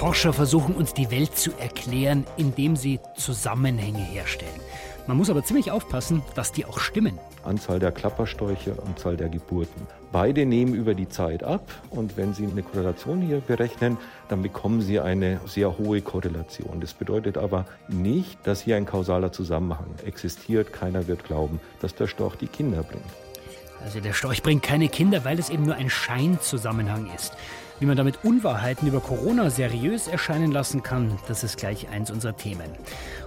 Forscher versuchen uns die Welt zu erklären, indem sie Zusammenhänge herstellen. Man muss aber ziemlich aufpassen, dass die auch stimmen. Anzahl der Klapperstöche, Anzahl der Geburten. Beide nehmen über die Zeit ab und wenn Sie eine Korrelation hier berechnen, dann bekommen Sie eine sehr hohe Korrelation. Das bedeutet aber nicht, dass hier ein kausaler Zusammenhang existiert. Keiner wird glauben, dass der Storch die Kinder bringt. Also der Storch bringt keine Kinder, weil es eben nur ein Scheinzusammenhang ist. Wie man damit Unwahrheiten über Corona seriös erscheinen lassen kann, das ist gleich eins unserer Themen.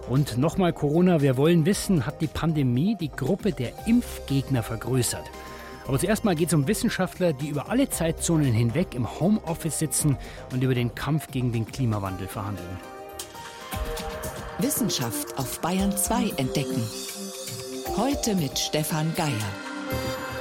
Und nochmal Corona, wir wollen wissen, hat die Pandemie die Gruppe der Impfgegner vergrößert? Aber zuerst mal geht es um Wissenschaftler, die über alle Zeitzonen hinweg im Homeoffice sitzen und über den Kampf gegen den Klimawandel verhandeln. Wissenschaft auf Bayern 2 entdecken. Heute mit Stefan Geier.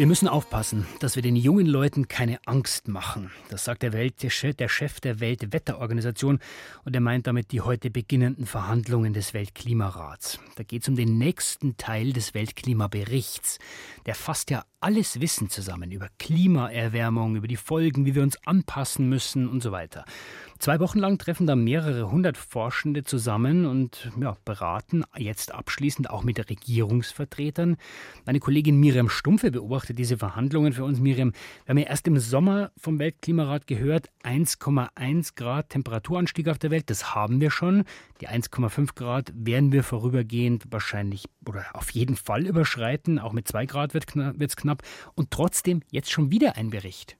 Wir müssen aufpassen, dass wir den jungen Leuten keine Angst machen. Das sagt der, Welt, der Chef der Weltwetterorganisation und er meint damit die heute beginnenden Verhandlungen des Weltklimarats. Da geht es um den nächsten Teil des Weltklimaberichts. Der fasst ja alles Wissen zusammen über Klimaerwärmung, über die Folgen, wie wir uns anpassen müssen und so weiter. Zwei Wochen lang treffen da mehrere hundert Forschende zusammen und ja, beraten jetzt abschließend auch mit Regierungsvertretern. Meine Kollegin Miriam Stumpfe beobachtet diese Verhandlungen für uns. Miriam, wir haben ja erst im Sommer vom Weltklimarat gehört, 1,1 Grad Temperaturanstieg auf der Welt, das haben wir schon. Die 1,5 Grad werden wir vorübergehend wahrscheinlich oder auf jeden Fall überschreiten. Auch mit 2 Grad wird es knapp. Und trotzdem jetzt schon wieder ein Bericht.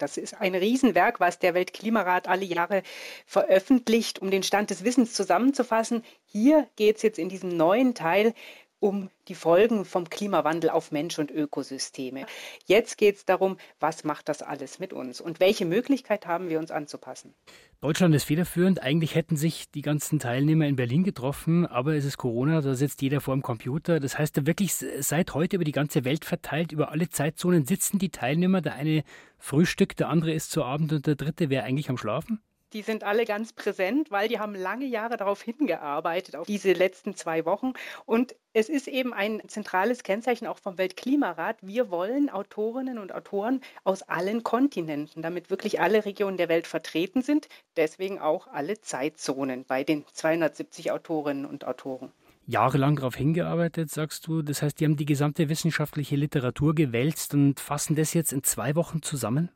Das ist ein Riesenwerk, was der Weltklimarat alle Jahre veröffentlicht, um den Stand des Wissens zusammenzufassen. Hier geht es jetzt in diesem neuen Teil um die Folgen vom Klimawandel auf Mensch und Ökosysteme. Jetzt geht es darum, was macht das alles mit uns und welche Möglichkeit haben wir uns anzupassen. Deutschland ist federführend. Eigentlich hätten sich die ganzen Teilnehmer in Berlin getroffen, aber es ist Corona, da sitzt jeder vor dem Computer. Das heißt, wirklich seit heute über die ganze Welt verteilt, über alle Zeitzonen sitzen die Teilnehmer. Der eine frühstückt, der andere ist zu Abend und der dritte wäre eigentlich am Schlafen die sind alle ganz präsent, weil die haben lange Jahre darauf hingearbeitet, auf diese letzten zwei Wochen. Und es ist eben ein zentrales Kennzeichen auch vom Weltklimarat. Wir wollen Autorinnen und Autoren aus allen Kontinenten, damit wirklich alle Regionen der Welt vertreten sind. Deswegen auch alle Zeitzonen bei den 270 Autorinnen und Autoren jahrelang darauf hingearbeitet, sagst du. Das heißt, die haben die gesamte wissenschaftliche Literatur gewälzt und fassen das jetzt in zwei Wochen zusammen?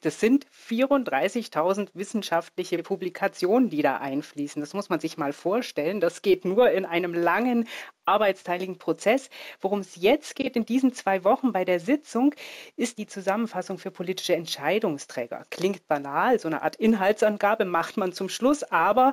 Das sind 34.000 wissenschaftliche Publikationen, die da einfließen. Das muss man sich mal vorstellen. Das geht nur in einem langen arbeitsteiligen Prozess. Worum es jetzt geht in diesen zwei Wochen bei der Sitzung, ist die Zusammenfassung für politische Entscheidungsträger. Klingt banal, so eine Art Inhaltsangabe macht man zum Schluss, aber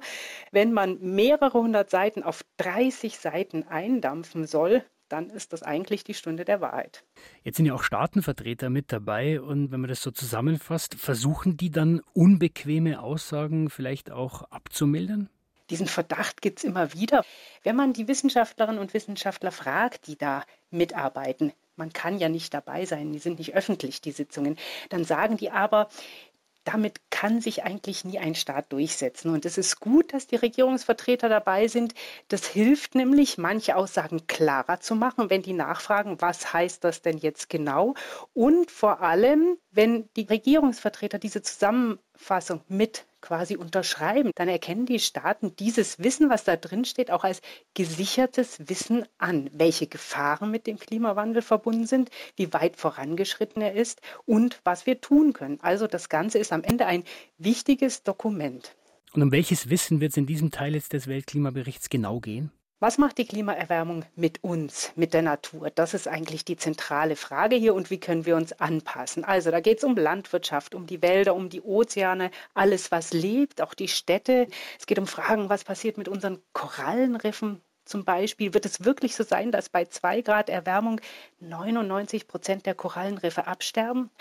wenn man mehrere hundert Seiten auf 30 Seiten eindampfen soll, dann ist das eigentlich die Stunde der Wahrheit. Jetzt sind ja auch Staatenvertreter mit dabei und wenn man das so zusammenfasst, versuchen die dann unbequeme Aussagen vielleicht auch abzumildern? Diesen Verdacht gibt es immer wieder. Wenn man die Wissenschaftlerinnen und Wissenschaftler fragt, die da mitarbeiten, man kann ja nicht dabei sein, die sind nicht öffentlich, die Sitzungen, dann sagen die aber, damit kann sich eigentlich nie ein Staat durchsetzen. Und es ist gut, dass die Regierungsvertreter dabei sind. Das hilft nämlich, manche Aussagen klarer zu machen, wenn die nachfragen, was heißt das denn jetzt genau? Und vor allem, wenn die Regierungsvertreter diese Zusammenfassung mit quasi unterschreiben, dann erkennen die Staaten dieses Wissen, was da drin steht, auch als gesichertes Wissen an, welche Gefahren mit dem Klimawandel verbunden sind, wie weit vorangeschritten er ist und was wir tun können. Also das Ganze ist am Ende ein wichtiges Dokument. Und um welches Wissen wird es in diesem Teil jetzt des Weltklimaberichts genau gehen? Was macht die Klimaerwärmung mit uns, mit der Natur? Das ist eigentlich die zentrale Frage hier und wie können wir uns anpassen? Also da geht es um Landwirtschaft, um die Wälder, um die Ozeane, alles, was lebt, auch die Städte. Es geht um Fragen, was passiert mit unseren Korallenriffen, zum Beispiel, wird es wirklich so sein, dass bei zwei Grad Erwärmung 99 Prozent der Korallenriffe absterben?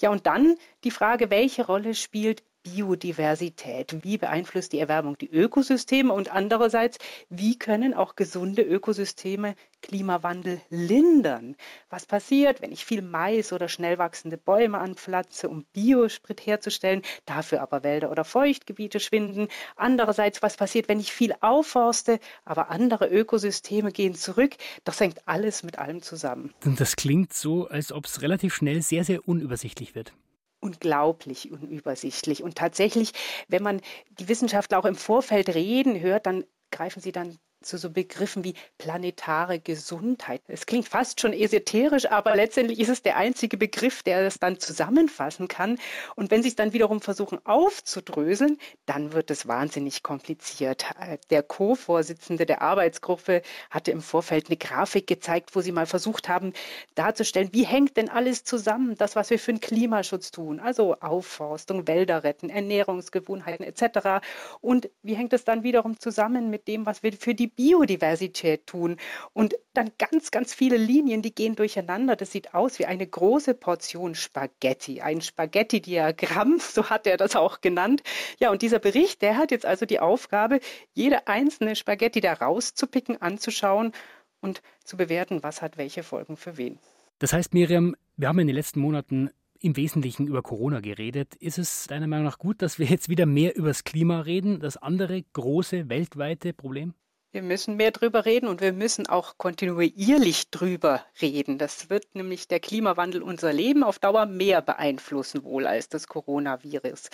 Ja, und dann die Frage, welche Rolle spielt Biodiversität. Wie beeinflusst die Erwärmung die Ökosysteme und andererseits, wie können auch gesunde Ökosysteme Klimawandel lindern? Was passiert, wenn ich viel Mais oder schnell wachsende Bäume anpflanze, um Biosprit herzustellen, dafür aber Wälder oder Feuchtgebiete schwinden? Andererseits, was passiert, wenn ich viel aufforste, aber andere Ökosysteme gehen zurück? Das hängt alles mit allem zusammen. Das klingt so, als ob es relativ schnell sehr, sehr unübersichtlich wird unglaublich unübersichtlich. Und tatsächlich, wenn man die Wissenschaftler auch im Vorfeld reden hört, dann greifen sie dann zu so Begriffen wie planetare Gesundheit. Es klingt fast schon esoterisch, aber letztendlich ist es der einzige Begriff, der das dann zusammenfassen kann. Und wenn Sie es dann wiederum versuchen aufzudröseln, dann wird es wahnsinnig kompliziert. Der Co-Vorsitzende der Arbeitsgruppe hatte im Vorfeld eine Grafik gezeigt, wo sie mal versucht haben darzustellen, wie hängt denn alles zusammen, das, was wir für den Klimaschutz tun, also Aufforstung, Wälder retten, Ernährungsgewohnheiten etc. Und wie hängt es dann wiederum zusammen mit dem, was wir für die Biodiversität tun. Und dann ganz, ganz viele Linien, die gehen durcheinander. Das sieht aus wie eine große Portion Spaghetti, ein Spaghetti-Diagramm, so hat er das auch genannt. Ja, und dieser Bericht, der hat jetzt also die Aufgabe, jede einzelne Spaghetti da rauszupicken, anzuschauen und zu bewerten, was hat welche Folgen für wen. Das heißt, Miriam, wir haben in den letzten Monaten im Wesentlichen über Corona geredet. Ist es deiner Meinung nach gut, dass wir jetzt wieder mehr über das Klima reden, das andere große weltweite Problem? Wir müssen mehr drüber reden und wir müssen auch kontinuierlich drüber reden. Das wird nämlich der Klimawandel unser Leben auf Dauer mehr beeinflussen wohl als das Coronavirus.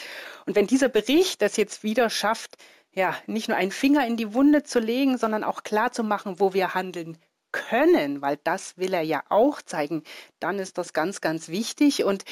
Und wenn dieser Bericht das jetzt wieder schafft, ja, nicht nur einen Finger in die Wunde zu legen, sondern auch klar zu machen, wo wir handeln können, weil das will er ja auch zeigen, dann ist das ganz, ganz wichtig. Und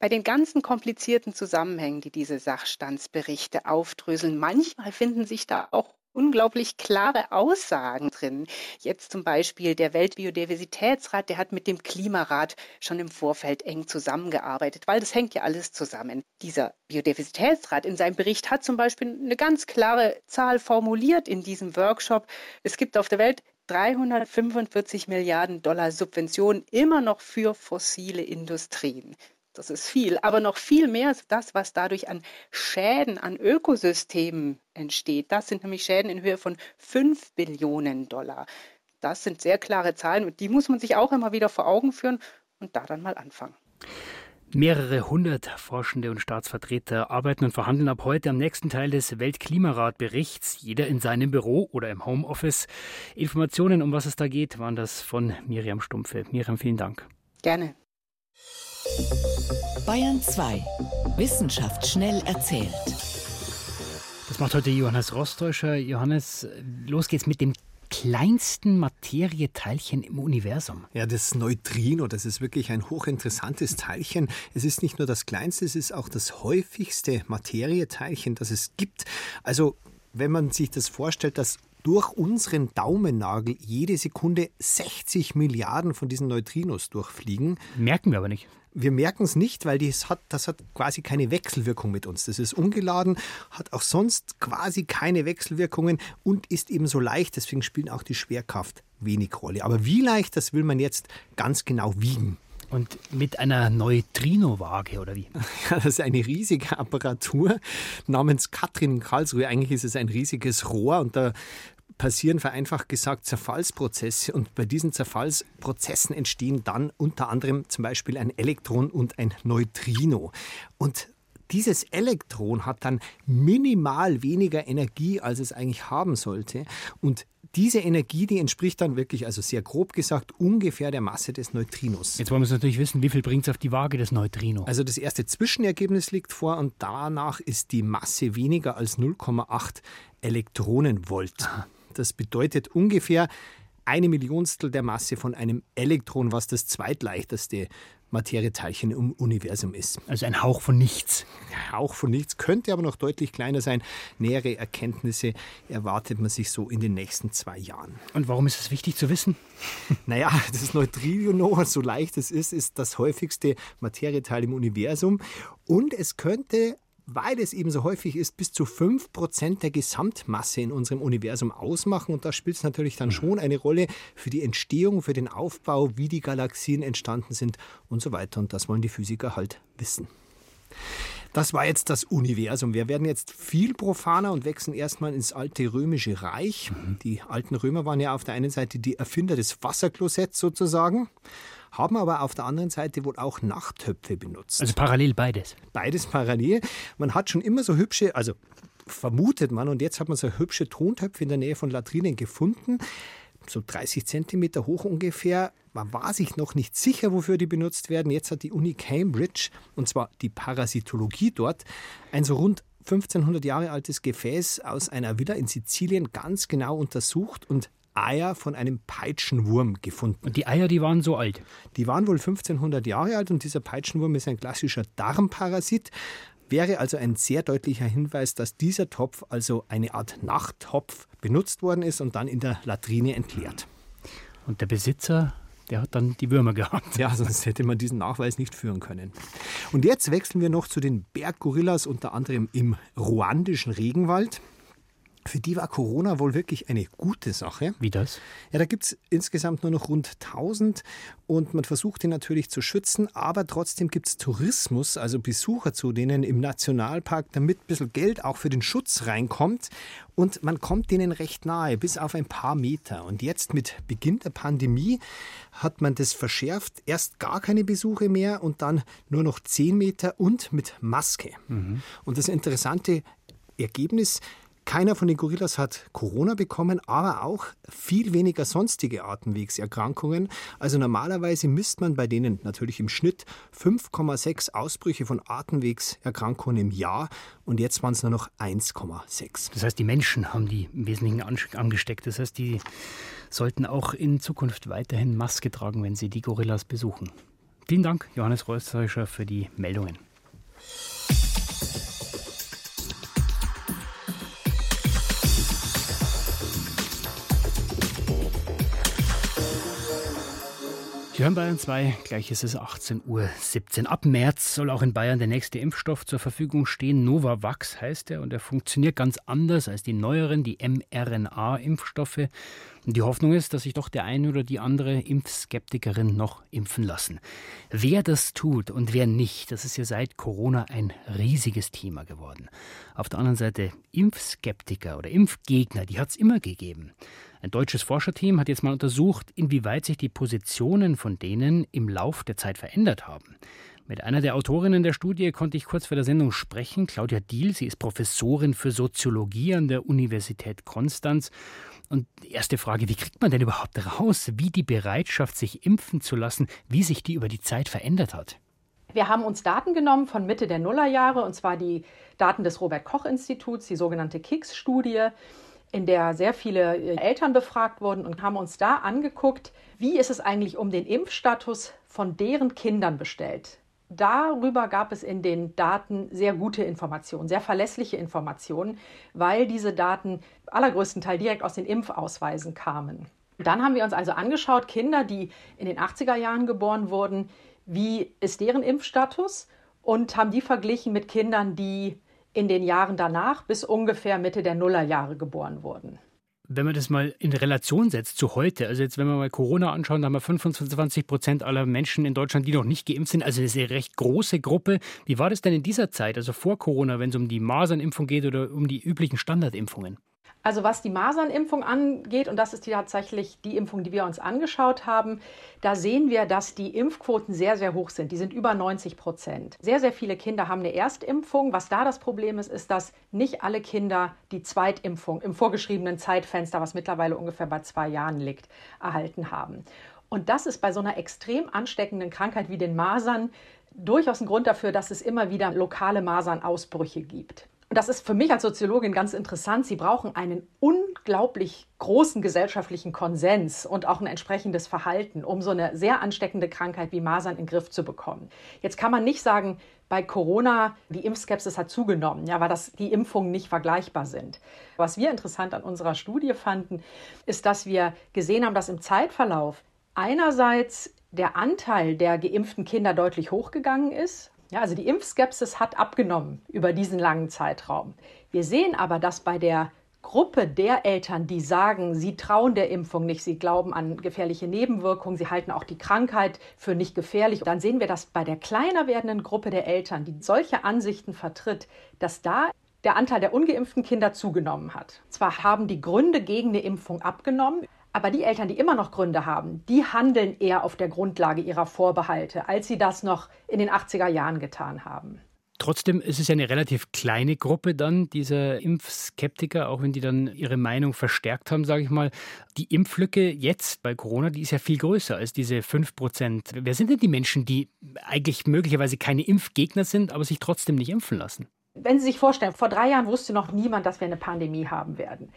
bei den ganzen komplizierten Zusammenhängen, die diese Sachstandsberichte aufdröseln, manchmal finden sich da auch unglaublich klare Aussagen drin. Jetzt zum Beispiel der Weltbiodiversitätsrat, der hat mit dem Klimarat schon im Vorfeld eng zusammengearbeitet, weil das hängt ja alles zusammen. Dieser Biodiversitätsrat in seinem Bericht hat zum Beispiel eine ganz klare Zahl formuliert in diesem Workshop. Es gibt auf der Welt 345 Milliarden Dollar Subventionen immer noch für fossile Industrien. Das ist viel, aber noch viel mehr ist das, was dadurch an Schäden an Ökosystemen entsteht. Das sind nämlich Schäden in Höhe von 5 Billionen Dollar. Das sind sehr klare Zahlen und die muss man sich auch immer wieder vor Augen führen und da dann mal anfangen. Mehrere hundert Forschende und Staatsvertreter arbeiten und verhandeln ab heute am nächsten Teil des Weltklimaratberichts, jeder in seinem Büro oder im Homeoffice. Informationen, um was es da geht, waren das von Miriam Stumpfe. Miriam, vielen Dank. Gerne. Bayern 2. Wissenschaft schnell erzählt. Das macht heute Johannes Rostäuscher. Johannes, los geht's mit dem kleinsten Materieteilchen im Universum. Ja, das Neutrino, das ist wirklich ein hochinteressantes Teilchen. Es ist nicht nur das kleinste, es ist auch das häufigste Materieteilchen, das es gibt. Also, wenn man sich das vorstellt, dass durch unseren Daumennagel jede Sekunde 60 Milliarden von diesen Neutrinos durchfliegen. Merken wir aber nicht. Wir merken es nicht, weil das hat, das hat quasi keine Wechselwirkung mit uns. Das ist ungeladen, hat auch sonst quasi keine Wechselwirkungen und ist eben so leicht. Deswegen spielt auch die Schwerkraft wenig Rolle. Aber wie leicht, das will man jetzt ganz genau wiegen. Und mit einer Neutrino-Waage oder wie? Ja, das ist eine riesige Apparatur namens Katrin in Karlsruhe. Eigentlich ist es ein riesiges Rohr und da passieren vereinfacht gesagt Zerfallsprozesse und bei diesen Zerfallsprozessen entstehen dann unter anderem zum Beispiel ein Elektron und ein Neutrino. Und dieses Elektron hat dann minimal weniger Energie, als es eigentlich haben sollte. Und diese Energie, die entspricht dann wirklich, also sehr grob gesagt, ungefähr der Masse des Neutrinos. Jetzt wollen wir natürlich wissen, wie viel bringt es auf die Waage des Neutrino? Also das erste Zwischenergebnis liegt vor und danach ist die Masse weniger als 0,8 Elektronenvolt. Aha. Das bedeutet ungefähr eine Millionstel der Masse von einem Elektron, was das zweitleichteste Materieteilchen im Universum ist. Also ein Hauch von nichts. Ein Hauch von nichts, könnte aber noch deutlich kleiner sein. Nähere Erkenntnisse erwartet man sich so in den nächsten zwei Jahren. Und warum ist es wichtig zu wissen? Naja, das Neutrino, so leicht es ist, ist das häufigste Materieteil im Universum. Und es könnte weil es eben so häufig ist, bis zu 5% der Gesamtmasse in unserem Universum ausmachen. Und da spielt es natürlich dann schon eine Rolle für die Entstehung, für den Aufbau, wie die Galaxien entstanden sind und so weiter. Und das wollen die Physiker halt wissen. Das war jetzt das Universum. Wir werden jetzt viel profaner und wechseln erstmal ins alte römische Reich. Mhm. Die alten Römer waren ja auf der einen Seite die Erfinder des Wasserklosetts sozusagen, haben aber auf der anderen Seite wohl auch Nachttöpfe benutzt. Also parallel beides. Beides parallel. Man hat schon immer so hübsche, also vermutet man, und jetzt hat man so hübsche Tontöpfe in der Nähe von Latrinen gefunden so 30 Zentimeter hoch ungefähr. Man war sich noch nicht sicher, wofür die benutzt werden. Jetzt hat die Uni Cambridge, und zwar die Parasitologie dort, ein so rund 1500 Jahre altes Gefäß aus einer Villa in Sizilien ganz genau untersucht und Eier von einem Peitschenwurm gefunden. Und die Eier, die waren so alt? Die waren wohl 1500 Jahre alt und dieser Peitschenwurm ist ein klassischer Darmparasit. Wäre also ein sehr deutlicher Hinweis, dass dieser Topf also eine Art Nachttopf benutzt worden ist und dann in der Latrine entleert. Und der Besitzer, der hat dann die Würmer gehabt. Ja, sonst hätte man diesen Nachweis nicht führen können. Und jetzt wechseln wir noch zu den Berggorillas, unter anderem im ruandischen Regenwald. Für die war Corona wohl wirklich eine gute Sache. Wie das? Ja, da gibt es insgesamt nur noch rund 1000 und man versucht die natürlich zu schützen, aber trotzdem gibt es Tourismus, also Besucher zu denen im Nationalpark, damit ein bisschen Geld auch für den Schutz reinkommt und man kommt denen recht nahe, bis auf ein paar Meter. Und jetzt mit Beginn der Pandemie hat man das verschärft. Erst gar keine Besuche mehr und dann nur noch 10 Meter und mit Maske. Mhm. Und das interessante Ergebnis, keiner von den Gorillas hat Corona bekommen, aber auch viel weniger sonstige Atemwegserkrankungen. Also normalerweise misst man bei denen natürlich im Schnitt 5,6 Ausbrüche von Atemwegserkrankungen im Jahr und jetzt waren es nur noch 1,6. Das heißt, die Menschen haben die im Wesentlichen angesteckt. Das heißt, die sollten auch in Zukunft weiterhin Maske tragen, wenn sie die Gorillas besuchen. Vielen Dank, Johannes Reusserischer, für die Meldungen. Sie hören Bayern 2, gleich ist es 18.17 Uhr. Ab März soll auch in Bayern der nächste Impfstoff zur Verfügung stehen. Novavax heißt er und er funktioniert ganz anders als die neueren, die mRNA-Impfstoffe. Und die Hoffnung ist, dass sich doch der eine oder die andere Impfskeptikerin noch impfen lassen. Wer das tut und wer nicht, das ist ja seit Corona ein riesiges Thema geworden. Auf der anderen Seite Impfskeptiker oder Impfgegner, die hat es immer gegeben. Ein deutsches Forscherteam hat jetzt mal untersucht, inwieweit sich die Positionen von denen im Lauf der Zeit verändert haben. Mit einer der Autorinnen der Studie konnte ich kurz vor der Sendung sprechen, Claudia Diel. Sie ist Professorin für Soziologie an der Universität Konstanz. Und die erste Frage, wie kriegt man denn überhaupt raus, wie die Bereitschaft, sich impfen zu lassen, wie sich die über die Zeit verändert hat? Wir haben uns Daten genommen von Mitte der Nullerjahre, und zwar die Daten des Robert Koch Instituts, die sogenannte KICS-Studie in der sehr viele äh, Eltern befragt wurden und haben uns da angeguckt, wie ist es eigentlich um den Impfstatus von deren Kindern bestellt. Darüber gab es in den Daten sehr gute Informationen, sehr verlässliche Informationen, weil diese Daten allergrößten Teil direkt aus den Impfausweisen kamen. Dann haben wir uns also angeschaut, Kinder, die in den 80er Jahren geboren wurden, wie ist deren Impfstatus und haben die verglichen mit Kindern, die in den Jahren danach bis ungefähr Mitte der Nullerjahre geboren wurden. Wenn man das mal in Relation setzt zu heute, also jetzt, wenn wir mal Corona anschauen, da haben wir 25 Prozent aller Menschen in Deutschland, die noch nicht geimpft sind. Also das ist eine recht große Gruppe. Wie war das denn in dieser Zeit, also vor Corona, wenn es um die Masernimpfung geht oder um die üblichen Standardimpfungen? Also was die Masernimpfung angeht, und das ist die tatsächlich die Impfung, die wir uns angeschaut haben, da sehen wir, dass die Impfquoten sehr, sehr hoch sind. Die sind über 90 Prozent. Sehr, sehr viele Kinder haben eine Erstimpfung. Was da das Problem ist, ist, dass nicht alle Kinder die Zweitimpfung im vorgeschriebenen Zeitfenster, was mittlerweile ungefähr bei zwei Jahren liegt, erhalten haben. Und das ist bei so einer extrem ansteckenden Krankheit wie den Masern durchaus ein Grund dafür, dass es immer wieder lokale Masernausbrüche gibt. Und das ist für mich als Soziologin ganz interessant. Sie brauchen einen unglaublich großen gesellschaftlichen Konsens und auch ein entsprechendes Verhalten, um so eine sehr ansteckende Krankheit wie Masern in den Griff zu bekommen. Jetzt kann man nicht sagen, bei Corona, die Impfskepsis hat zugenommen, ja, weil das die Impfungen nicht vergleichbar sind. Was wir interessant an unserer Studie fanden, ist, dass wir gesehen haben, dass im Zeitverlauf einerseits der Anteil der geimpften Kinder deutlich hochgegangen ist, ja, also die Impfskepsis hat abgenommen über diesen langen Zeitraum. Wir sehen aber, dass bei der Gruppe der Eltern, die sagen, sie trauen der Impfung nicht, sie glauben an gefährliche Nebenwirkungen, sie halten auch die Krankheit für nicht gefährlich, dann sehen wir, dass bei der kleiner werdenden Gruppe der Eltern, die solche Ansichten vertritt, dass da der Anteil der ungeimpften Kinder zugenommen hat. Zwar haben die Gründe gegen eine Impfung abgenommen, aber die Eltern, die immer noch Gründe haben, die handeln eher auf der Grundlage ihrer Vorbehalte, als sie das noch in den 80er Jahren getan haben. Trotzdem ist es ja eine relativ kleine Gruppe dann, dieser Impfskeptiker, auch wenn die dann ihre Meinung verstärkt haben, sage ich mal. Die Impflücke jetzt bei Corona, die ist ja viel größer als diese 5 Prozent. Wer sind denn die Menschen, die eigentlich möglicherweise keine Impfgegner sind, aber sich trotzdem nicht impfen lassen? Wenn Sie sich vorstellen, vor drei Jahren wusste noch niemand, dass wir eine Pandemie haben werden.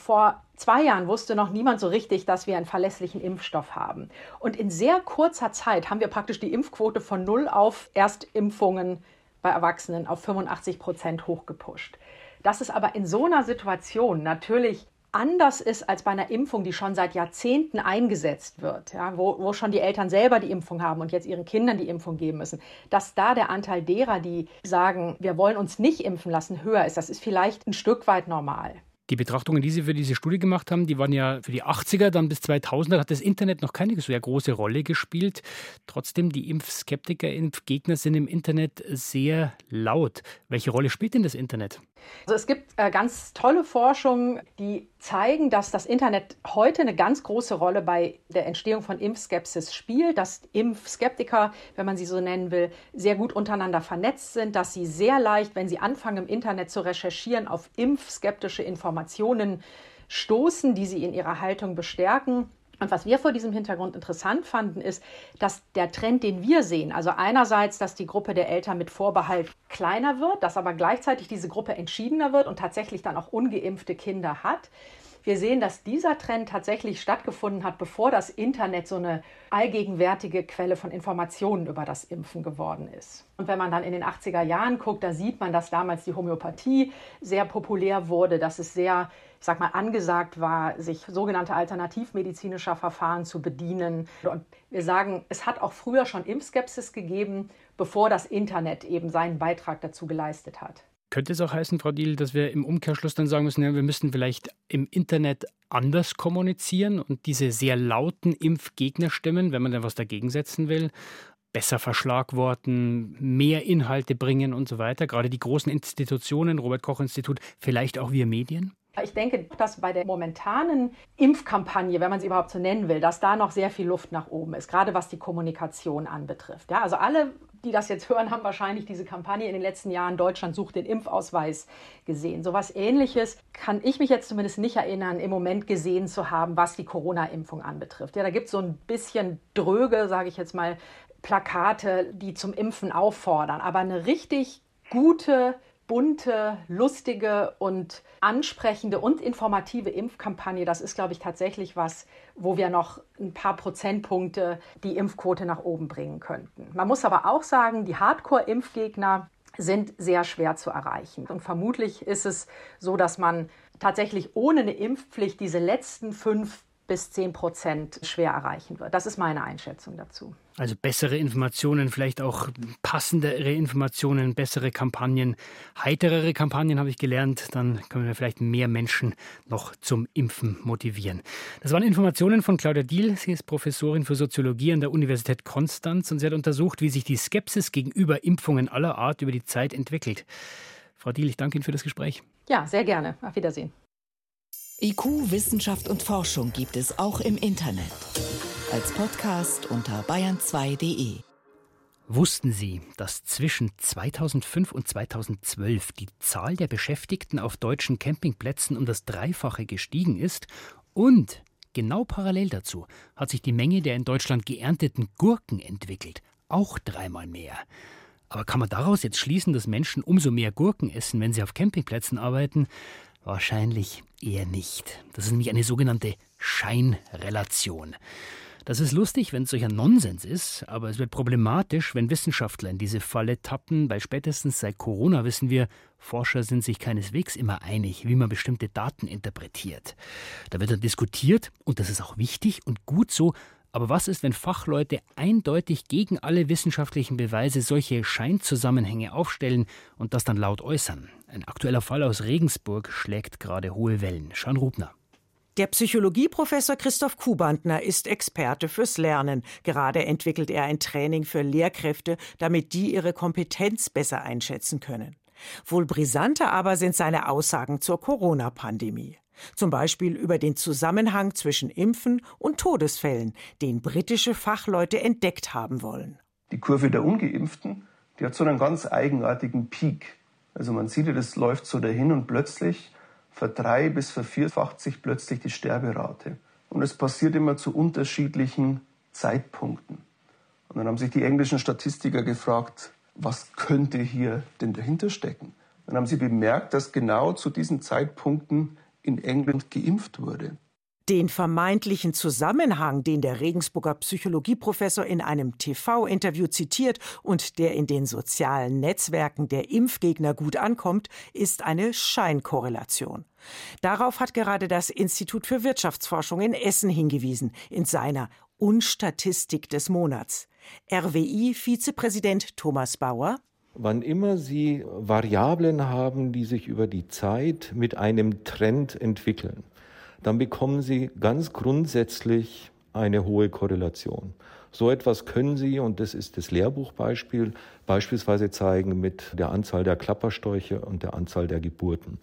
Vor zwei Jahren wusste noch niemand so richtig, dass wir einen verlässlichen Impfstoff haben. Und in sehr kurzer Zeit haben wir praktisch die Impfquote von null auf Erstimpfungen bei Erwachsenen auf 85 Prozent hochgepusht. Dass es aber in so einer Situation natürlich anders ist als bei einer Impfung, die schon seit Jahrzehnten eingesetzt wird, ja, wo, wo schon die Eltern selber die Impfung haben und jetzt ihren Kindern die Impfung geben müssen, dass da der Anteil derer, die sagen, wir wollen uns nicht impfen lassen, höher ist, das ist vielleicht ein Stück weit normal. Die Betrachtungen, die Sie für diese Studie gemacht haben, die waren ja für die 80er, dann bis 2000er hat das Internet noch keine so große Rolle gespielt. Trotzdem, die Impfskeptiker, Impfgegner sind im Internet sehr laut. Welche Rolle spielt denn das Internet? Also es gibt äh, ganz tolle Forschung, die zeigen, dass das Internet heute eine ganz große Rolle bei der Entstehung von Impfskepsis spielt, dass Impfskeptiker, wenn man sie so nennen will, sehr gut untereinander vernetzt sind, dass sie sehr leicht, wenn sie anfangen im Internet zu recherchieren, auf impfskeptische Informationen stoßen, die sie in ihrer Haltung bestärken. Und was wir vor diesem Hintergrund interessant fanden, ist, dass der Trend, den wir sehen, also einerseits, dass die Gruppe der Eltern mit Vorbehalt kleiner wird, dass aber gleichzeitig diese Gruppe entschiedener wird und tatsächlich dann auch ungeimpfte Kinder hat. Wir sehen, dass dieser Trend tatsächlich stattgefunden hat, bevor das Internet so eine allgegenwärtige Quelle von Informationen über das Impfen geworden ist. Und wenn man dann in den 80er Jahren guckt, da sieht man, dass damals die Homöopathie sehr populär wurde, dass es sehr ich sag mal, angesagt war, sich sogenannte alternativmedizinischer Verfahren zu bedienen. Und wir sagen, es hat auch früher schon Impfskepsis gegeben, bevor das Internet eben seinen Beitrag dazu geleistet hat. Könnte es auch heißen, Frau Diel, dass wir im Umkehrschluss dann sagen müssen, ja, wir müssten vielleicht im Internet anders kommunizieren und diese sehr lauten Impfgegnerstimmen, wenn man da was dagegen setzen will, besser verschlagworten, mehr Inhalte bringen und so weiter. Gerade die großen Institutionen, Robert Koch Institut, vielleicht auch wir Medien? Ich denke, dass bei der momentanen Impfkampagne, wenn man sie überhaupt so nennen will, dass da noch sehr viel Luft nach oben ist, gerade was die Kommunikation anbetrifft. Ja, also alle, die das jetzt hören, haben wahrscheinlich diese Kampagne in den letzten Jahren Deutschland sucht den Impfausweis gesehen. So was ähnliches kann ich mich jetzt zumindest nicht erinnern, im Moment gesehen zu haben, was die Corona-Impfung anbetrifft. Ja, da gibt es so ein bisschen dröge, sage ich jetzt mal, Plakate, die zum Impfen auffordern, aber eine richtig gute bunte, lustige und ansprechende und informative Impfkampagne, das ist, glaube ich, tatsächlich was, wo wir noch ein paar Prozentpunkte die Impfquote nach oben bringen könnten. Man muss aber auch sagen, die Hardcore-Impfgegner sind sehr schwer zu erreichen. Und vermutlich ist es so, dass man tatsächlich ohne eine Impfpflicht diese letzten fünf bis 10 Prozent schwer erreichen wird. Das ist meine Einschätzung dazu. Also bessere Informationen, vielleicht auch passendere Informationen, bessere Kampagnen, heiterere Kampagnen habe ich gelernt. Dann können wir vielleicht mehr Menschen noch zum Impfen motivieren. Das waren Informationen von Claudia Diel. Sie ist Professorin für Soziologie an der Universität Konstanz und sie hat untersucht, wie sich die Skepsis gegenüber Impfungen aller Art über die Zeit entwickelt. Frau Diel, ich danke Ihnen für das Gespräch. Ja, sehr gerne. Auf Wiedersehen. IQ, Wissenschaft und Forschung gibt es auch im Internet. Als Podcast unter bayern2.de. Wussten Sie, dass zwischen 2005 und 2012 die Zahl der Beschäftigten auf deutschen Campingplätzen um das Dreifache gestiegen ist? Und genau parallel dazu hat sich die Menge der in Deutschland geernteten Gurken entwickelt. Auch dreimal mehr. Aber kann man daraus jetzt schließen, dass Menschen umso mehr Gurken essen, wenn sie auf Campingplätzen arbeiten? Wahrscheinlich eher nicht. Das ist nämlich eine sogenannte Scheinrelation. Das ist lustig, wenn es solcher Nonsens ist, aber es wird problematisch, wenn Wissenschaftler in diese Falle tappen, weil spätestens seit Corona wissen wir, Forscher sind sich keineswegs immer einig, wie man bestimmte Daten interpretiert. Da wird dann diskutiert, und das ist auch wichtig und gut so, Aber was ist, wenn Fachleute eindeutig gegen alle wissenschaftlichen Beweise solche Scheinzusammenhänge aufstellen und das dann laut äußern? Ein aktueller Fall aus Regensburg schlägt gerade hohe Wellen. Schan Rubner. Der Psychologieprofessor Christoph Kubantner ist Experte fürs Lernen. Gerade entwickelt er ein Training für Lehrkräfte, damit die ihre Kompetenz besser einschätzen können. Wohl brisanter aber sind seine Aussagen zur Corona-Pandemie. Zum Beispiel über den Zusammenhang zwischen Impfen und Todesfällen, den britische Fachleute entdeckt haben wollen. Die Kurve der Ungeimpften, die hat so einen ganz eigenartigen Peak. Also man sieht, das läuft so dahin und plötzlich verdrei- bis vervierfacht sich plötzlich die Sterberate. Und es passiert immer zu unterschiedlichen Zeitpunkten. Und dann haben sich die englischen Statistiker gefragt, was könnte hier denn dahinter stecken? Dann haben sie bemerkt, dass genau zu diesen Zeitpunkten in England geimpft wurde. Den vermeintlichen Zusammenhang, den der Regensburger Psychologieprofessor in einem TV-Interview zitiert und der in den sozialen Netzwerken der Impfgegner gut ankommt, ist eine Scheinkorrelation. Darauf hat gerade das Institut für Wirtschaftsforschung in Essen hingewiesen, in seiner Unstatistik des Monats. RWI-Vizepräsident Thomas Bauer Wann immer Sie Variablen haben, die sich über die Zeit mit einem Trend entwickeln, dann bekommen Sie ganz grundsätzlich eine hohe Korrelation. So etwas können Sie, und das ist das Lehrbuchbeispiel, beispielsweise zeigen mit der Anzahl der Klappersträuche und der Anzahl der Geburten.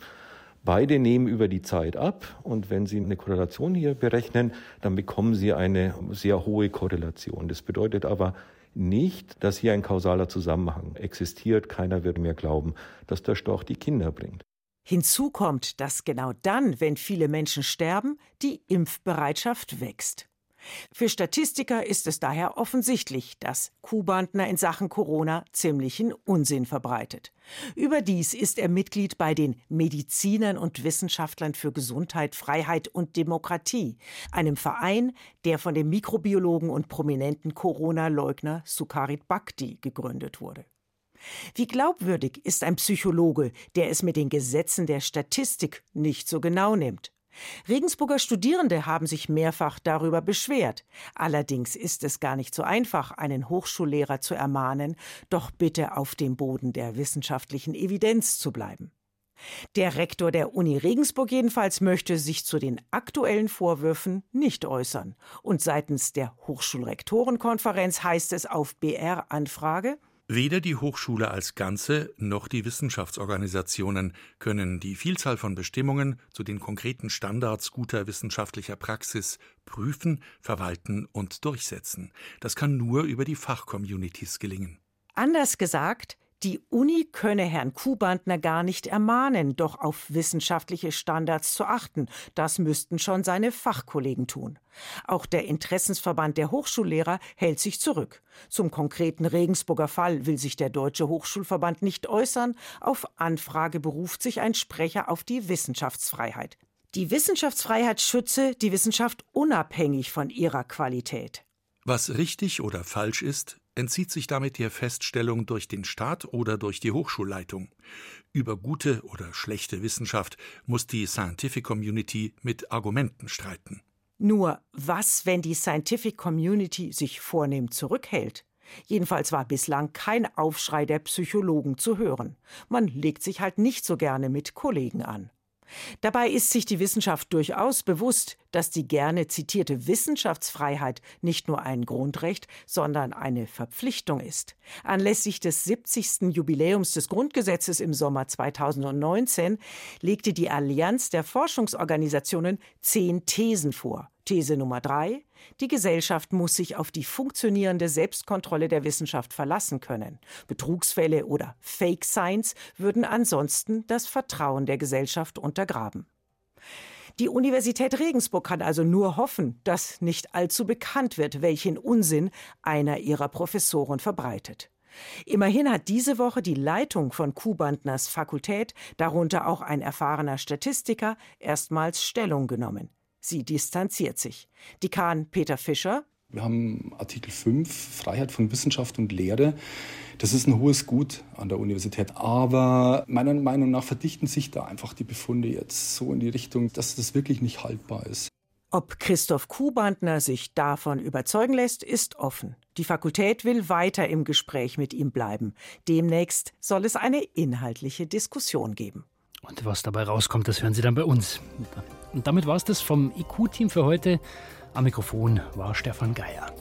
Beide nehmen über die Zeit ab und wenn Sie eine Korrelation hier berechnen, dann bekommen Sie eine sehr hohe Korrelation. Das bedeutet aber nicht, dass hier ein kausaler Zusammenhang existiert. Keiner wird mir glauben, dass der Storch die Kinder bringt. Hinzu kommt, dass genau dann, wenn viele Menschen sterben, die Impfbereitschaft wächst. Für Statistiker ist es daher offensichtlich, dass Kubantner in Sachen Corona ziemlichen Unsinn verbreitet. Überdies ist er Mitglied bei den Medizinern und Wissenschaftlern für Gesundheit, Freiheit und Demokratie, einem Verein, der von dem Mikrobiologen und prominenten Corona-Leugner Sukharit Bhakti gegründet wurde. Wie glaubwürdig ist ein Psychologe, der es mit den Gesetzen der Statistik nicht so genau nimmt? Regensburger Studierende haben sich mehrfach darüber beschwert. Allerdings ist es gar nicht so einfach, einen Hochschullehrer zu ermahnen, doch bitte auf dem Boden der wissenschaftlichen Evidenz zu bleiben. Der Rektor der Uni Regensburg jedenfalls möchte sich zu den aktuellen Vorwürfen nicht äußern. Und seitens der Hochschulrektorenkonferenz heißt es auf BR-Anfrage, Weder die Hochschule als Ganze noch die Wissenschaftsorganisationen können die Vielzahl von Bestimmungen zu den konkreten Standards guter wissenschaftlicher Praxis prüfen, verwalten und durchsetzen. Das kann nur über die Fachcommunities gelingen. Anders gesagt, die Uni könne Herrn Kuhbandner gar nicht ermahnen, doch auf wissenschaftliche Standards zu achten. Das müssten schon seine Fachkollegen tun. Auch der Interessensverband der Hochschullehrer hält sich zurück. Zum konkreten Regensburger Fall will sich der Deutsche Hochschulverband nicht äußern. Auf Anfrage beruft sich ein Sprecher auf die Wissenschaftsfreiheit. Die Wissenschaftsfreiheit schütze die Wissenschaft unabhängig von ihrer Qualität. Was richtig oder falsch ist, entzieht sich damit der Feststellung durch den Staat oder durch die Hochschulleitung. Über gute oder schlechte Wissenschaft muss die Scientific Community mit Argumenten streiten. Nur was, wenn die Scientific Community sich vornehm zurückhält? Jedenfalls war bislang kein Aufschrei der Psychologen zu hören. Man legt sich halt nicht so gerne mit Kollegen an. Dabei ist sich die Wissenschaft durchaus bewusst, dass die gerne zitierte Wissenschaftsfreiheit nicht nur ein Grundrecht, sondern eine Verpflichtung ist. Anlässlich des 70. Jubiläums des Grundgesetzes im Sommer 2019 legte die Allianz der Forschungsorganisationen zehn Thesen vor. These Nummer drei. Die Gesellschaft muss sich auf die funktionierende Selbstkontrolle der Wissenschaft verlassen können. Betrugsfälle oder Fake Science würden ansonsten das Vertrauen der Gesellschaft untergraben. Die Universität Regensburg kann also nur hoffen, dass nicht allzu bekannt wird, welchen Unsinn einer ihrer Professoren verbreitet. Immerhin hat diese Woche die Leitung von Kuhbandners Fakultät, darunter auch ein erfahrener Statistiker, erstmals Stellung genommen. Sie distanziert sich. Dekan Peter Fischer. Wir haben Artikel 5, Freiheit von Wissenschaft und Lehre. Das ist ein hohes Gut an der Universität. Aber meiner Meinung nach verdichten sich da einfach die Befunde jetzt so in die Richtung, dass das wirklich nicht haltbar ist. Ob Christoph Kuhbandner sich davon überzeugen lässt, ist offen. Die Fakultät will weiter im Gespräch mit ihm bleiben. Demnächst soll es eine inhaltliche Diskussion geben. Und was dabei rauskommt, das hören Sie dann bei uns. Und damit war es das vom IQ-Team für heute. Am Mikrofon war Stefan Geier.